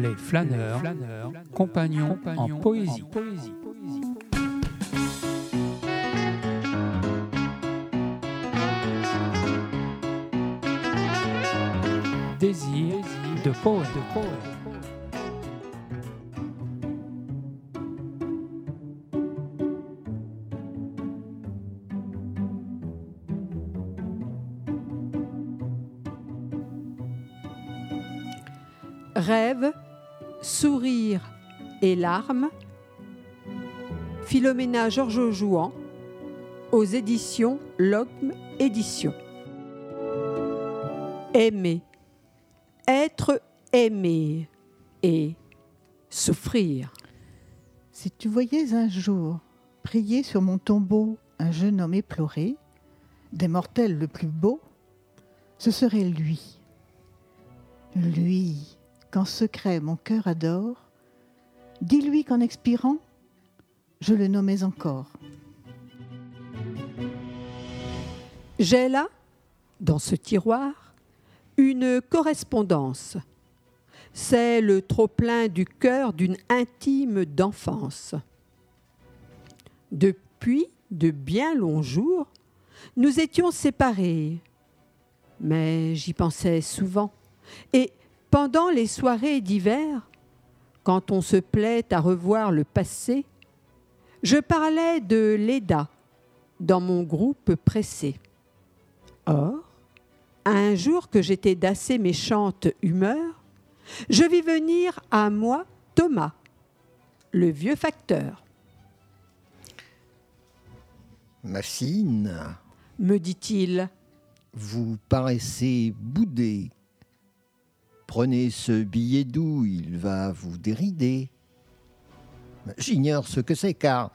Les flâneurs, compagnons, en poésie. Désir de poète. Rêve, sourire et larmes. Philomena Georges Jouan aux éditions Logme Édition. Aimer, être aimé et souffrir. Si tu voyais un jour prier sur mon tombeau un jeune homme éploré, des mortels le plus beau, ce serait lui. Lui, qu'en secret mon cœur adore, dis-lui qu'en expirant, je le nommais encore. J'ai là, dans ce tiroir, une correspondance. C'est le trop-plein du cœur d'une intime d'enfance. Depuis de bien longs jours, nous étions séparés, mais j'y pensais souvent. Et pendant les soirées d'hiver, quand on se plaît à revoir le passé, je parlais de Leda dans mon groupe pressé. Or, un jour que j'étais d'assez méchante humeur, je vis venir à moi Thomas, le vieux facteur. Ma fine, Me dit-il, vous paraissez boudée. Prenez ce billet doux, il va vous dérider. J'ignore ce que c'est car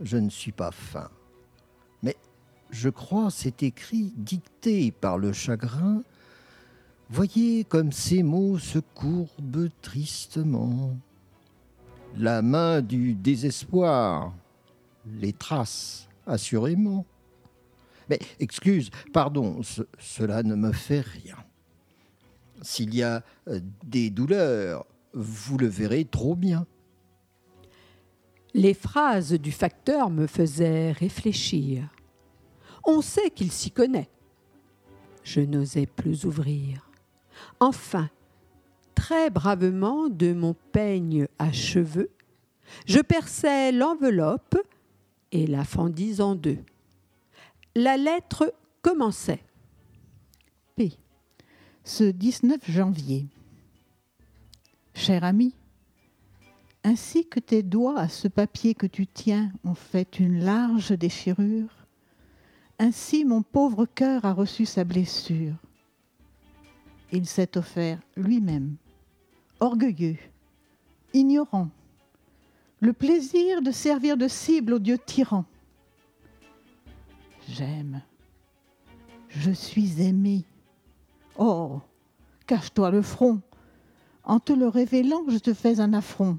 je ne suis pas fin. Mais je crois c'est écrit dicté par le chagrin. Voyez comme ces mots se courbent tristement. La main du désespoir les trace assurément. Mais excuse, pardon, ce- cela ne me fait rien. S'il y a euh, des douleurs, vous le verrez trop bien. Les phrases du facteur me faisaient réfléchir. On sait qu'il s'y connaît. Je n'osais plus ouvrir. Enfin, très bravement de mon peigne à cheveux, je perçai l'enveloppe et la fendis en deux. La lettre commençait. Ce 19 janvier. Cher ami, ainsi que tes doigts à ce papier que tu tiens ont fait une large déchirure, ainsi mon pauvre cœur a reçu sa blessure. Il s'est offert lui-même, orgueilleux, ignorant, le plaisir de servir de cible au Dieu tyran. J'aime, je suis aimé. Oh, cache-toi le front. En te le révélant, je te fais un affront.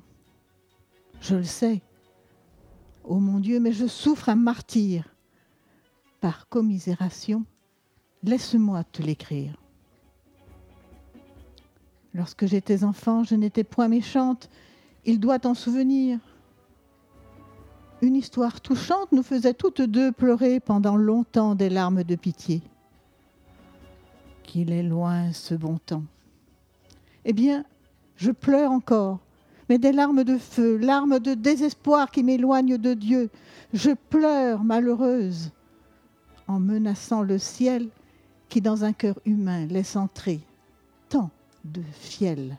Je le sais. Ô mon Dieu, mais je souffre un martyr. Par commisération, laisse-moi te l'écrire. Lorsque j'étais enfant, je n'étais point méchante. Il doit t'en souvenir. Une histoire touchante nous faisait toutes deux pleurer pendant longtemps des larmes de pitié qu'il est loin ce bon temps. Eh bien, je pleure encore, mais des larmes de feu, larmes de désespoir qui m'éloignent de Dieu. Je pleure, malheureuse, en menaçant le ciel qui, dans un cœur humain, laisse entrer tant de fiel.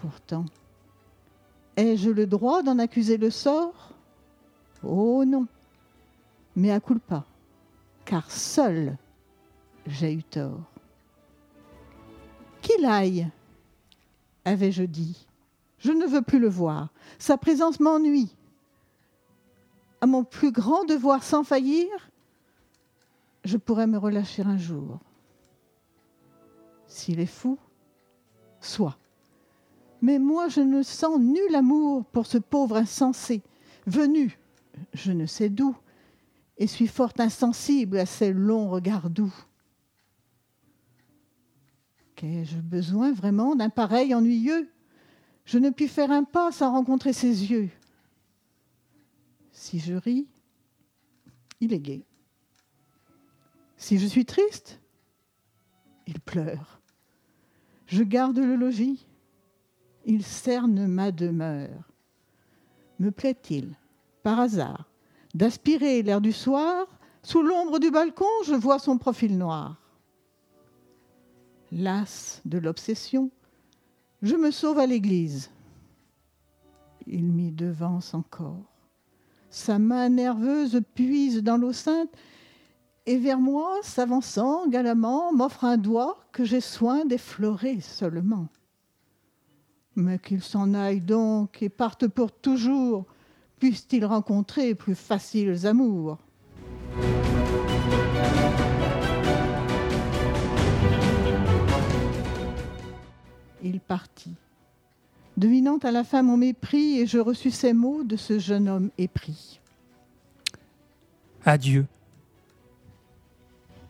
Pourtant, ai-je le droit d'en accuser le sort? Oh non, mais à culpa, car seul j'ai eu tort. Qu'il aille, avais-je dit. Je ne veux plus le voir. Sa présence m'ennuie. À mon plus grand devoir sans faillir, je pourrais me relâcher un jour. S'il est fou, soit. Mais moi, je ne sens nul amour pour ce pauvre insensé, venu, je ne sais d'où, et suis fort insensible à ces longs regards doux. Qu'ai-je besoin vraiment d'un pareil ennuyeux Je ne puis faire un pas sans rencontrer ses yeux. Si je ris, il est gai. Si je suis triste, il pleure. Je garde le logis, il cerne ma demeure. Me plaît-il, par hasard, d'aspirer l'air du soir? Sous l'ombre du balcon, je vois son profil noir. Las de l'obsession, je me sauve à l'église. Il m'y devance encore. Sa main nerveuse puise dans l'eau sainte et vers moi, s'avançant galamment, m'offre un doigt que j'ai soin d'effleurer seulement. Mais qu'il s'en aille donc et parte pour toujours, puisse-t-il rencontrer plus faciles amours. Il partit, devinant à la fin mon mépris, et je reçus ces mots de ce jeune homme épris. Adieu.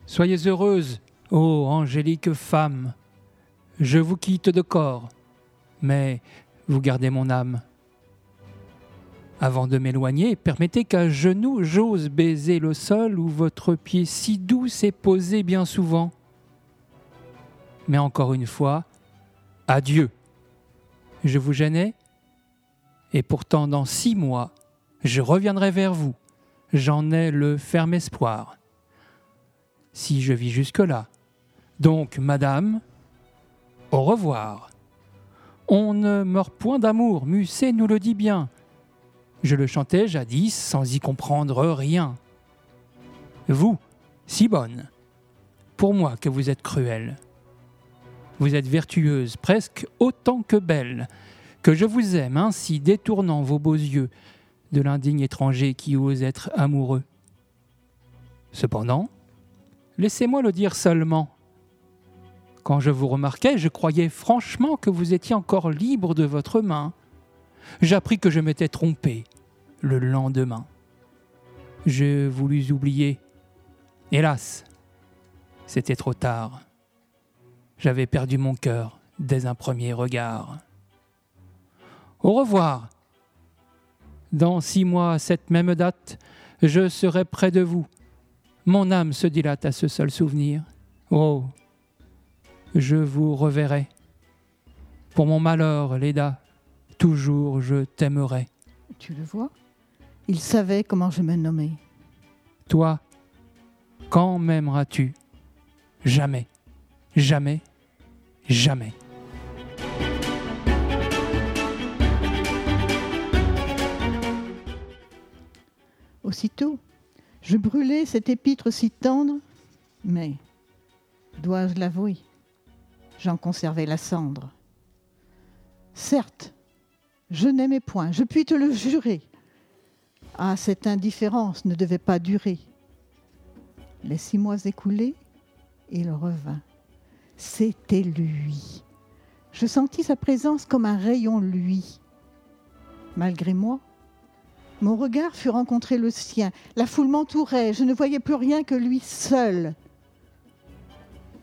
Soyez heureuse, ô angélique femme. Je vous quitte de corps, mais vous gardez mon âme. Avant de m'éloigner, permettez qu'à genoux j'ose baiser le sol où votre pied si doux s'est posé bien souvent. Mais encore une fois, adieu. Je vous gênais, et pourtant dans six mois, je reviendrai vers vous. J'en ai le ferme espoir. Si je vis jusque-là. Donc, madame, au revoir. On ne meurt point d'amour, Musset nous le dit bien. Je le chantais jadis sans y comprendre rien. Vous, si bonne, pour moi que vous êtes cruelle. Vous êtes vertueuse presque autant que belle, que je vous aime ainsi détournant vos beaux yeux de l'indigne étranger qui ose être amoureux. Cependant, laissez-moi le dire seulement. Quand je vous remarquais, je croyais franchement que vous étiez encore libre de votre main. J'appris que je m'étais trompé le lendemain. Je voulus oublier. Hélas, c'était trop tard. J'avais perdu mon cœur dès un premier regard. Au revoir. Dans six mois, à cette même date, je serai près de vous. Mon âme se dilate à ce seul souvenir. Oh, je vous reverrai. Pour mon malheur, Léda, toujours je t'aimerai. Tu le vois? Il savait comment je me nommais. Toi, quand m'aimeras-tu? Jamais, jamais, jamais. Aussitôt, je brûlais cet épître si tendre, mais, dois-je l'avouer, j'en conservais la cendre. Certes, je n'aimais point, je puis te le jurer. Ah, cette indifférence ne devait pas durer. Les six mois écoulés, il revint. C'était lui. Je sentis sa présence comme un rayon lui. Malgré moi, mon regard fut rencontrer le sien. La foule m'entourait. Je ne voyais plus rien que lui seul.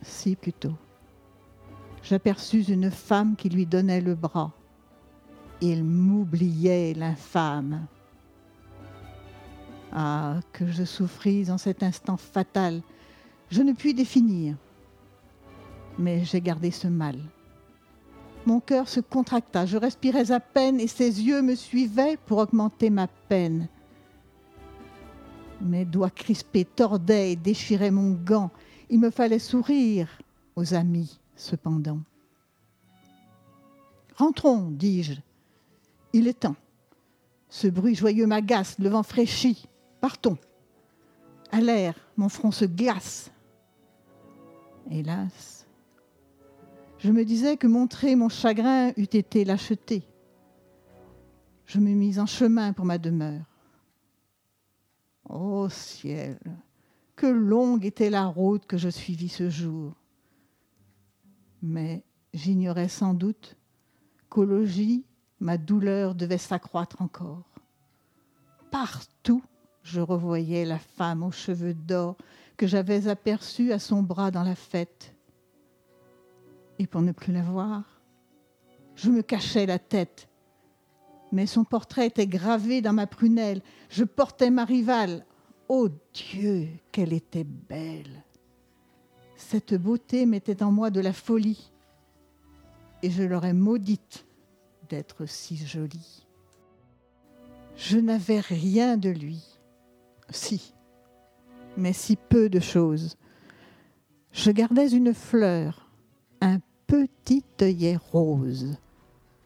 Si plutôt. J'aperçus une femme qui lui donnait le bras. Il m'oubliait, l'infâme. Ah, que je souffris en cet instant fatal. Je ne puis définir. Mais j'ai gardé ce mal. Mon cœur se contracta, je respirais à peine et ses yeux me suivaient pour augmenter ma peine. Mes doigts crispés tordaient et déchiraient mon gant. Il me fallait sourire aux amis, cependant. Rentrons, dis-je. Il est temps. Ce bruit joyeux m'agace, le vent fraîchit. Partons. À l'air, mon front se glace. Hélas, je me disais que montrer mon chagrin eût été l'acheter. Je me mis en chemin pour ma demeure. Ô ciel, que longue était la route que je suivis ce jour. Mais j'ignorais sans doute qu'au logis, ma douleur devait s'accroître encore. Partout, je revoyais la femme aux cheveux d'or que j'avais aperçue à son bras dans la fête. Et pour ne plus la voir, je me cachais la tête. Mais son portrait était gravé dans ma prunelle. Je portais ma rivale. Oh Dieu, qu'elle était belle. Cette beauté mettait en moi de la folie. Et je l'aurais maudite d'être si jolie. Je n'avais rien de lui. Si, mais si peu de choses. Je gardais une fleur, un petit œillet rose,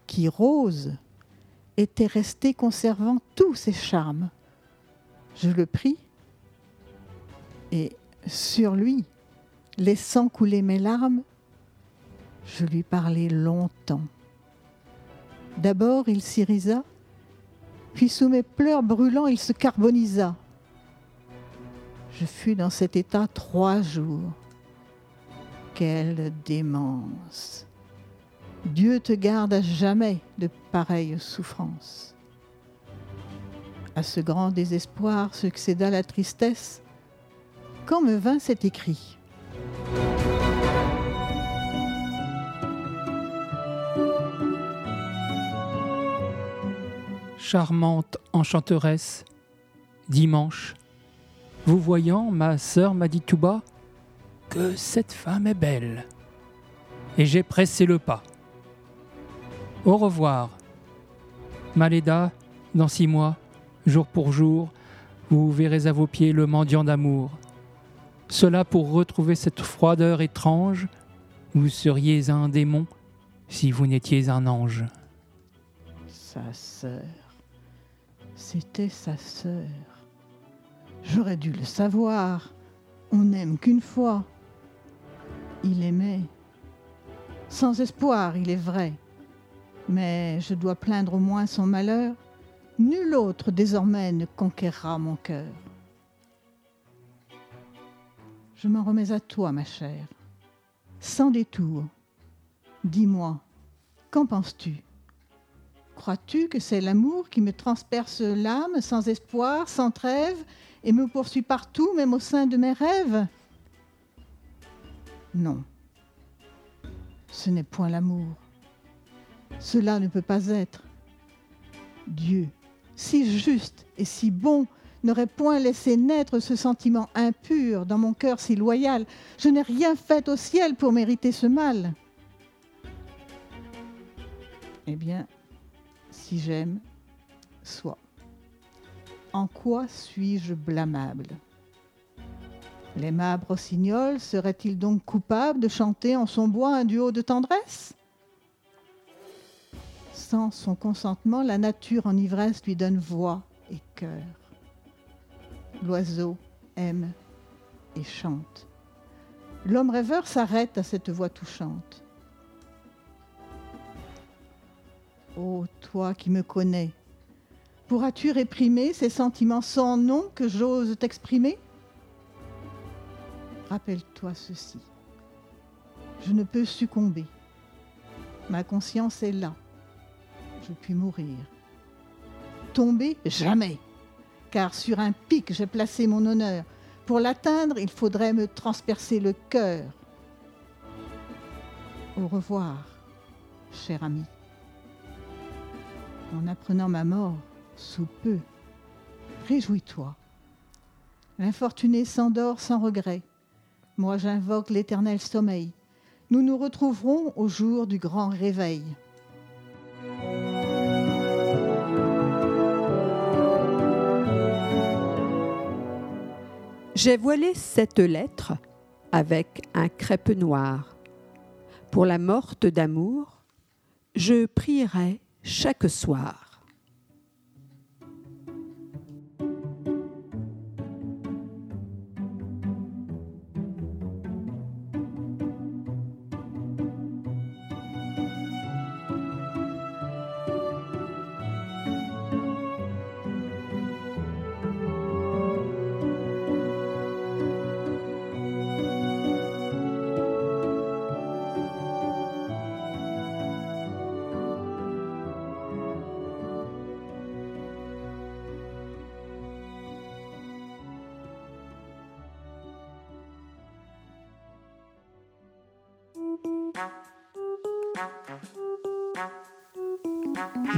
qui rose était resté conservant tous ses charmes. Je le pris et sur lui, laissant couler mes larmes, je lui parlai longtemps. D'abord il s'irisa, puis sous mes pleurs brûlants il se carbonisa. Je fus dans cet état trois jours. Quelle démence Dieu te garde à jamais de pareilles souffrances. À ce grand désespoir succéda la tristesse. Quand me vint cet écrit? Charmante enchanteresse, dimanche, vous voyant, ma sœur m'a dit tout bas que cette femme est belle. Et j'ai pressé le pas. Au revoir. Maléda, dans six mois, jour pour jour, vous verrez à vos pieds le mendiant d'amour. Cela pour retrouver cette froideur étrange, vous seriez un démon si vous n'étiez un ange. Sa sœur. C'était sa sœur. J'aurais dû le savoir. On n'aime qu'une fois. Il aimait. Sans espoir, il est vrai mais je dois plaindre au moins son malheur. Nul autre désormais ne conquérera mon cœur. Je m'en remets à toi, ma chère, sans détour. Dis-moi, qu'en penses-tu? Crois-tu que c'est l'amour qui me transperce l'âme sans espoir, sans trêve, et me poursuit partout, même au sein de mes rêves? Non, ce n'est point l'amour. Cela ne peut pas être. Dieu, si juste et si bon, n'aurait point laissé naître ce sentiment impur dans mon cœur si loyal. Je n'ai rien fait au ciel pour mériter ce mal. Eh bien, si j'aime, soit. En quoi suis-je blâmable? L'aimable rossignol serait-il donc coupable de chanter en son bois un duo de tendresse? Sans son consentement, la nature en ivresse lui donne voix et cœur. L'oiseau aime et chante. L'homme rêveur s'arrête à cette voix touchante. Ô toi qui me connais, pourras-tu réprimer ces sentiments sans nom que j'ose t'exprimer? Rappelle-toi ceci. Je ne peux succomber. Ma conscience est là je puis mourir. Tomber, jamais, car sur un pic j'ai placé mon honneur. Pour l'atteindre, il faudrait me transpercer le cœur. Au revoir, cher ami. En apprenant ma mort, sous peu, réjouis-toi. L'infortuné s'endort sans regret. Moi j'invoque l'éternel sommeil. Nous nous retrouverons au jour du grand réveil. J'ai voilé cette lettre avec un crêpe noir. Pour la morte d'amour, je prierai chaque soir.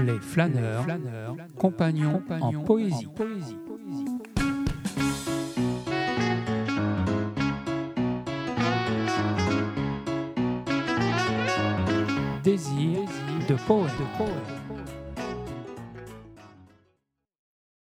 Les flâneurs, Les flâneurs compagnons, compagnons en poésie. En poésie.